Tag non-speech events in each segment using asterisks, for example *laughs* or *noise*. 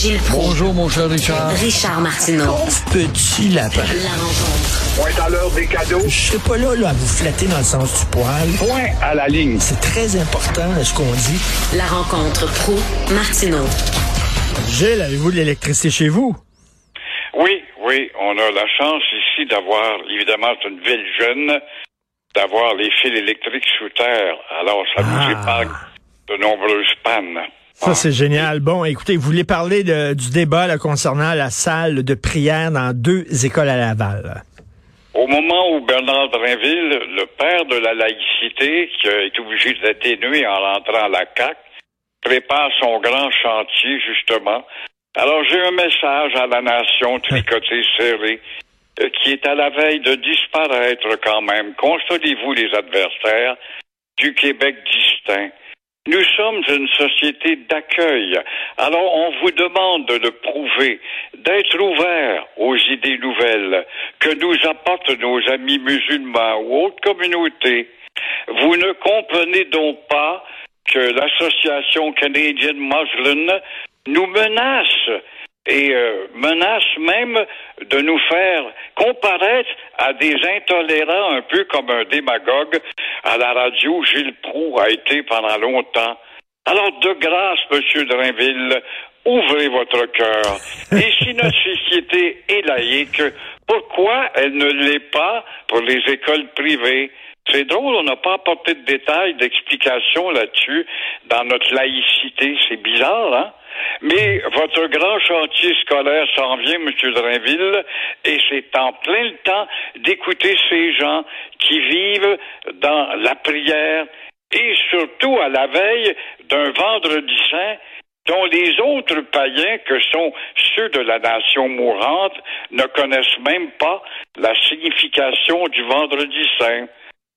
Gilles Proulx. Bonjour, mon cher Richard. Richard Martineau. Petit lapin. La rencontre. Point à l'heure des cadeaux. Je serai pas là, là à vous flatter dans le sens du poil. Point à la ligne. C'est très important ce qu'on dit. La rencontre pro martineau Gilles, avez-vous de l'électricité chez vous? Oui, oui, on a la chance ici d'avoir, évidemment, c'est une ville jeune, d'avoir les fils électriques sous terre. Alors, ça nous Ah. épargne de nombreuses pannes. Ça, c'est génial. Bon, écoutez, vous voulez parler du débat concernant la salle de prière dans deux écoles à Laval. Au moment où Bernard Drinville, le père de la laïcité, qui été obligé d'atténuer en rentrant à la CAQ, prépare son grand chantier, justement. Alors, j'ai un message à la nation tricotée, serrée, euh, qui est à la veille de disparaître quand même. Consolez-vous, les adversaires, du Québec distinct. Nous sommes une société d'accueil. Alors, on vous demande de prouver, d'être ouvert aux idées nouvelles que nous apportent nos amis musulmans ou autres communautés. Vous ne comprenez donc pas que l'association canadienne Muslim nous menace et euh, menace même de nous faire comparaître à des intolérants un peu comme un démagogue à la radio. Gilles Proux a été pendant longtemps. Alors, de grâce, Monsieur Drainville, ouvrez votre cœur. Et *laughs* si notre société est laïque, pourquoi elle ne l'est pas pour les écoles privées? C'est drôle, on n'a pas apporté de détails, d'explications là-dessus dans notre laïcité. C'est bizarre, hein? Mais votre grand chantier scolaire s'en vient, M. Drainville, et c'est en plein le temps d'écouter ces gens qui vivent dans la prière et surtout à la veille d'un vendredi saint dont les autres païens, que sont ceux de la nation mourante, ne connaissent même pas la signification du vendredi saint.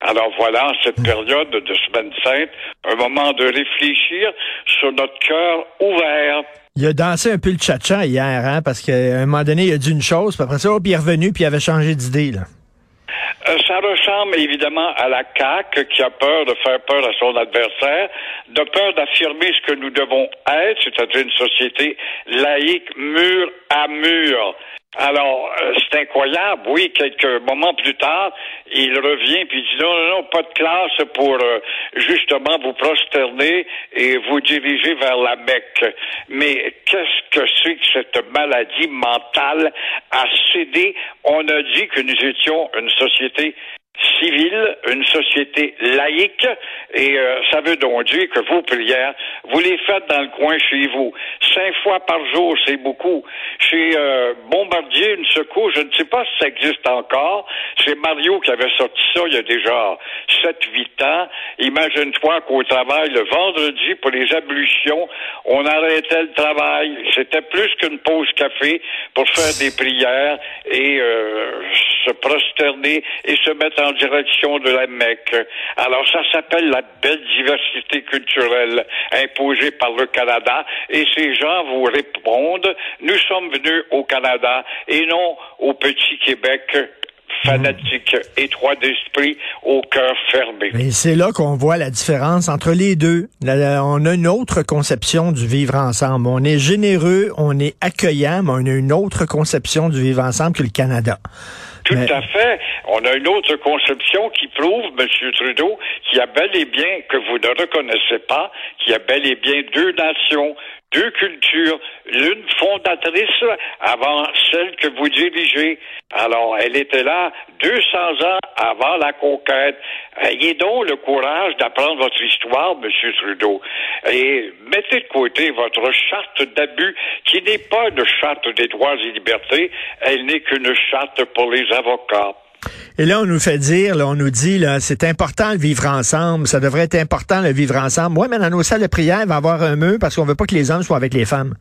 Alors voilà, en cette période de Semaine Sainte, un moment de réfléchir sur notre cœur ouvert. Il a dansé un peu le tcha hier, hein, parce qu'à un moment donné, il a dit une chose, puis après ça, hop, il est revenu, puis il avait changé d'idée. là. Euh, ça ressemble évidemment à la CAQ qui a peur de faire peur à son adversaire, de peur d'affirmer ce que nous devons être, c'est-à-dire une société laïque, mur à mur. Alors, euh, c'est incroyable. Oui, quelques moments plus tard, il revient puis dit non, non, non, pas de classe pour euh, justement vous prosterner et vous diriger vers la Mecque. Mais qu'est-ce que c'est que cette maladie mentale à céder? On a dit que nous étions une société civile, une société laïque, et euh, ça veut donc dire que vos prières, vous les faites dans le coin chez vous. Cinq fois par jour, c'est beaucoup. Chez euh, Bombardier, une secours, je ne sais pas si ça existe encore. C'est Mario qui avait sorti ça il y a déjà 7-8 ans. Imagine-toi qu'au travail, le vendredi, pour les ablutions, on arrêtait le travail. C'était plus qu'une pause café pour faire des prières et euh, se prosterner et se mettre en direction de la Mecque. Alors ça s'appelle la belle diversité culturelle imposée par le Canada et ces gens vous répondent, nous sommes venus au Canada et non au petit Québec fanatique, étroit d'esprit, au cœur fermé. Et c'est là qu'on voit la différence entre les deux. Là, là, on a une autre conception du vivre ensemble. On est généreux, on est accueillant, mais on a une autre conception du vivre ensemble que le Canada. Tout Mais- à fait. On a une autre conception qui prouve, M. Trudeau, qu'il y a bel et bien, que vous ne reconnaissez pas, qu'il y a bel et bien deux nations, deux cultures, l'une fondatrice avant celle que vous dirigez. Alors, elle était là 200 ans avant la conquête. Ayez donc le courage d'apprendre votre histoire, M. Trudeau, et mettez de côté votre charte d'abus, qui n'est pas une charte des droits et libertés, elle n'est qu'une charte pour les avocats. Et là, on nous fait dire, là, on nous dit, là, c'est important le vivre ensemble, ça devrait être important le vivre ensemble. Moi, mais dans nos salles de prière, il va y avoir un mur parce qu'on veut pas que les hommes soient avec les femmes.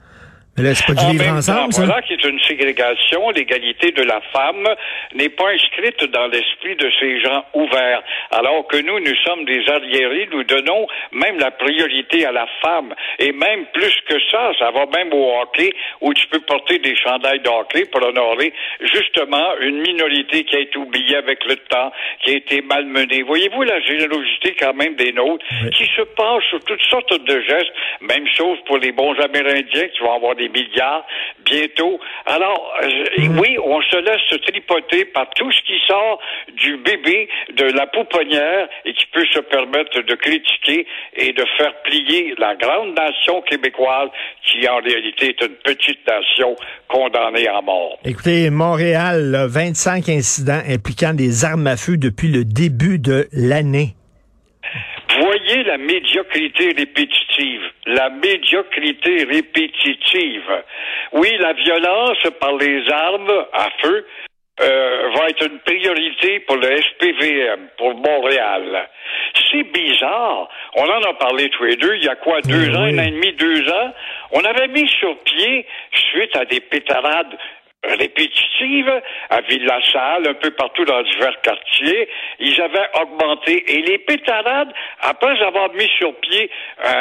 Mais là, c'est pas du En même ensemble, temps, ça? voilà qui est une ségrégation. L'égalité de la femme n'est pas inscrite dans l'esprit de ces gens ouverts. Alors que nous, nous sommes des arriérés, nous donnons même la priorité à la femme. Et même plus que ça, ça va même au hockey, où tu peux porter des chandails de hockey pour honorer justement une minorité qui a été oubliée avec le temps, qui a été malmenée. Voyez-vous la générosité quand même des nôtres, Oui. qui se penchent sur toutes sortes de gestes. Même chose pour les bons Amérindiens qui vont avoir des des milliards bientôt. Alors, euh, oui, on se laisse tripoter par tout ce qui sort du bébé, de la pouponnière et qui peut se permettre de critiquer et de faire plier la grande nation québécoise qui en réalité est une petite nation condamnée à mort. Écoutez, Montréal, là, 25 incidents impliquant des armes à feu depuis le début de l'année. Voyez la médiocrité répétitive. La médiocrité répétitive. Oui, la violence par les armes à feu euh, va être une priorité pour le SPVM, pour Montréal. C'est bizarre. On en a parlé tous les deux. Il y a quoi, deux ans, oui. un an et demi, deux ans? On avait mis sur pied, suite à des pétarades répétitives à Ville-la-Salle, un peu partout dans divers quartiers. Ils avaient augmenté. Et les pétarades, après avoir mis sur pied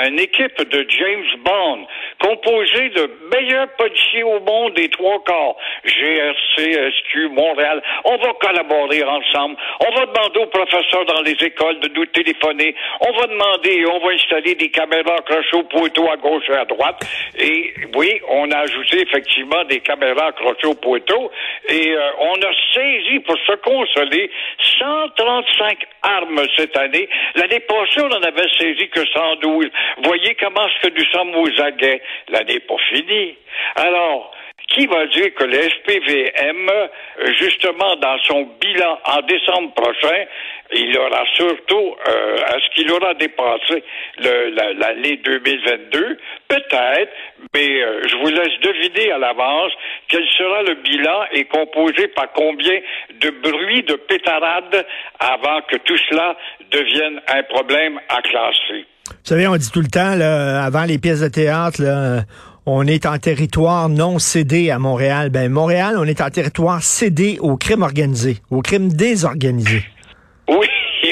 une équipe de James Bond, composée de meilleurs policiers au monde des trois quarts, GRC, SQ, Montréal, on va collaborer ensemble. On va demander aux professeurs dans les écoles de nous téléphoner. On va demander et on va installer des caméras accrochées au poteau à gauche et à droite. Et oui, on a ajouté effectivement des caméras accrochées Et euh, on a saisi, pour se consoler, 135 armes cette année. L'année passée, on en avait saisi que 112. Voyez comment est-ce que nous sommes aux aguets. L'année pas finie. Alors, qui va dire que le SPVM, euh, justement, dans son bilan en décembre prochain, il aura surtout, euh, est-ce qu'il aura dépassé l'année 2022? Peut-être, mais euh, je vous laisse deviner à l'avance quel sera le bilan et composé par combien de bruits de pétarades avant que tout cela devienne un problème à classer. Vous savez, on dit tout le temps, là, avant les pièces de théâtre, là, on est en territoire non cédé à Montréal. Ben, Montréal, on est en territoire cédé au crime organisé, au crime désorganisé. *laughs* Oui,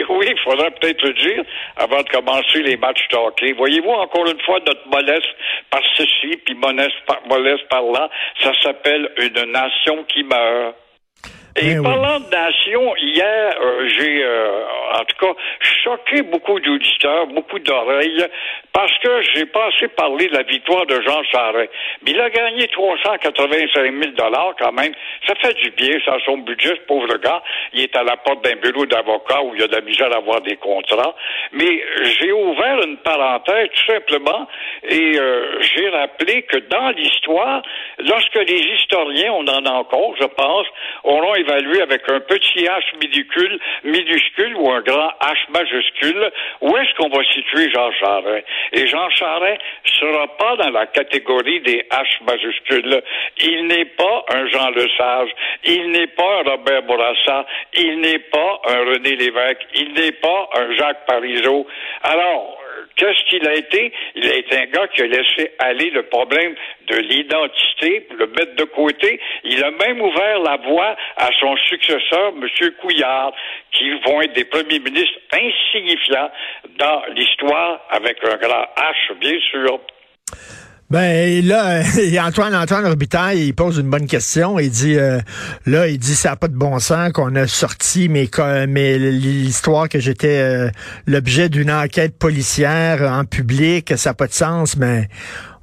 oui, il faudrait peut-être le dire avant de commencer les matchs de hockey. Voyez-vous, encore une fois, notre mollesse par ceci, puis mollesse par, mollesse par là, ça s'appelle une nation qui meurt. Et Ben oui. parlant de nation, hier, euh, j'ai, euh, en tout cas, choqué beaucoup d'auditeurs, beaucoup d'oreilles, parce que j'ai pas assez parlé de la victoire de Jean Charest. Mais il a gagné 385 000 dollars quand même. Ça fait du bien, ça, son budget, ce pauvre gars. Il est à la porte d'un bureau d'avocat où il a de la misère à avoir des contrats. Mais j'ai ouvert une parenthèse, tout simplement, et euh, j'ai rappelé que dans l'histoire, lorsque les historiens, on en a encore, je pense, auront évalué avec un petit H minuscule, minuscule ou un grand H majuscule, où est-ce qu'on va situer Jean Charest? Et Jean Charest sera pas dans la catégorie des H majuscules. Il n'est pas un Jean Lesage. Il n'est pas un Robert Bourassa. Il n'est pas un René Lévesque. Il n'est pas un Jacques Parizeau. Alors, Qu'est-ce qu'il a été? Il a été un gars qui a laissé aller le problème de l'identité, le mettre de côté. Il a même ouvert la voie à son successeur, M. Couillard, qui vont être des premiers ministres insignifiants dans l'histoire, avec un grand H, bien sûr. Ben là, *laughs* Antoine Antoine Robitaille, il pose une bonne question. Il dit euh, là, il dit ça n'a pas de bon sens qu'on a sorti mes co- mes l'histoire que j'étais euh, l'objet d'une enquête policière en public, ça n'a pas de sens, mais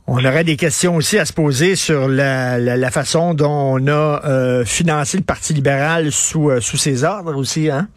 on aurait des questions aussi à se poser sur la, la, la façon dont on a euh, financé le Parti libéral sous euh, sous ses ordres aussi, hein?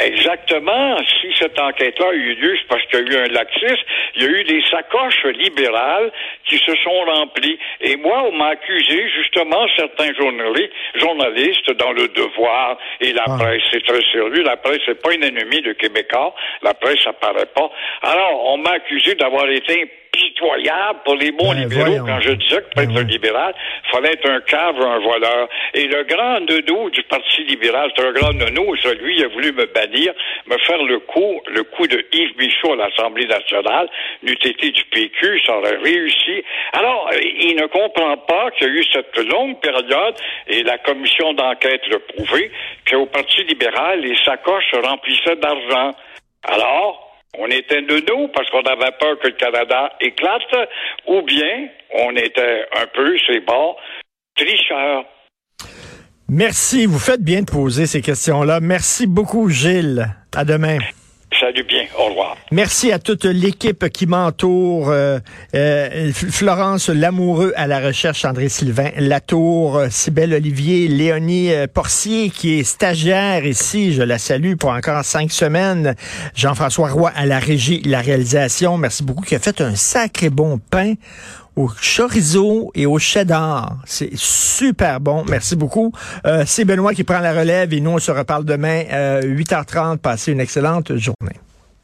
Exactement. Si cette enquête-là a eu lieu, c'est parce qu'il y a eu un laxisme. Il y a eu des sacoches libérales qui se sont remplies. Et moi, on m'a accusé, justement, certains journalistes, dans le devoir et la Ah. presse. C'est très sérieux. La presse, c'est pas une ennemie de Québécois. La presse, ça paraît pas. Alors, on m'a accusé d'avoir été pitoyable pour les bons Ben, libéraux voyons. quand je disais que pour être Ben, un ouais. libéral, fallait être un cave, un voleur. Et le grand nono du Parti libéral, c'est un grand nono, ça, lui, il a voulu me bannir, me faire le coup, le coup de Yves Michaud à l'Assemblée nationale, n'eût été du PQ, ça aurait réussi. Alors, il ne comprend pas qu'il y a eu cette longue période, et la commission d'enquête l'a prouvé, qu'au Parti libéral, les sacoches se remplissaient d'argent. Alors, on était de nous parce qu'on avait peur que le Canada éclate, ou bien on était un peu, c'est bon, tricheurs. Merci, vous faites bien de poser ces questions-là. Merci beaucoup, Gilles. À demain. Salut bien. Au revoir. Merci à toute l'équipe qui m'entoure. Euh, euh, Florence Lamoureux à la recherche, André Sylvain Latour, euh, Cybelle Olivier, Léonie Porcier qui est stagiaire ici. Je la salue pour encore cinq semaines. Jean-François Roy à la régie, la réalisation. Merci beaucoup. Qui a fait un sacré bon pain au chorizo et au cheddar. C'est super bon. Merci beaucoup. Euh, c'est Benoît qui prend la relève et nous, on se reparle demain, euh, 8h30. Passez une excellente journée.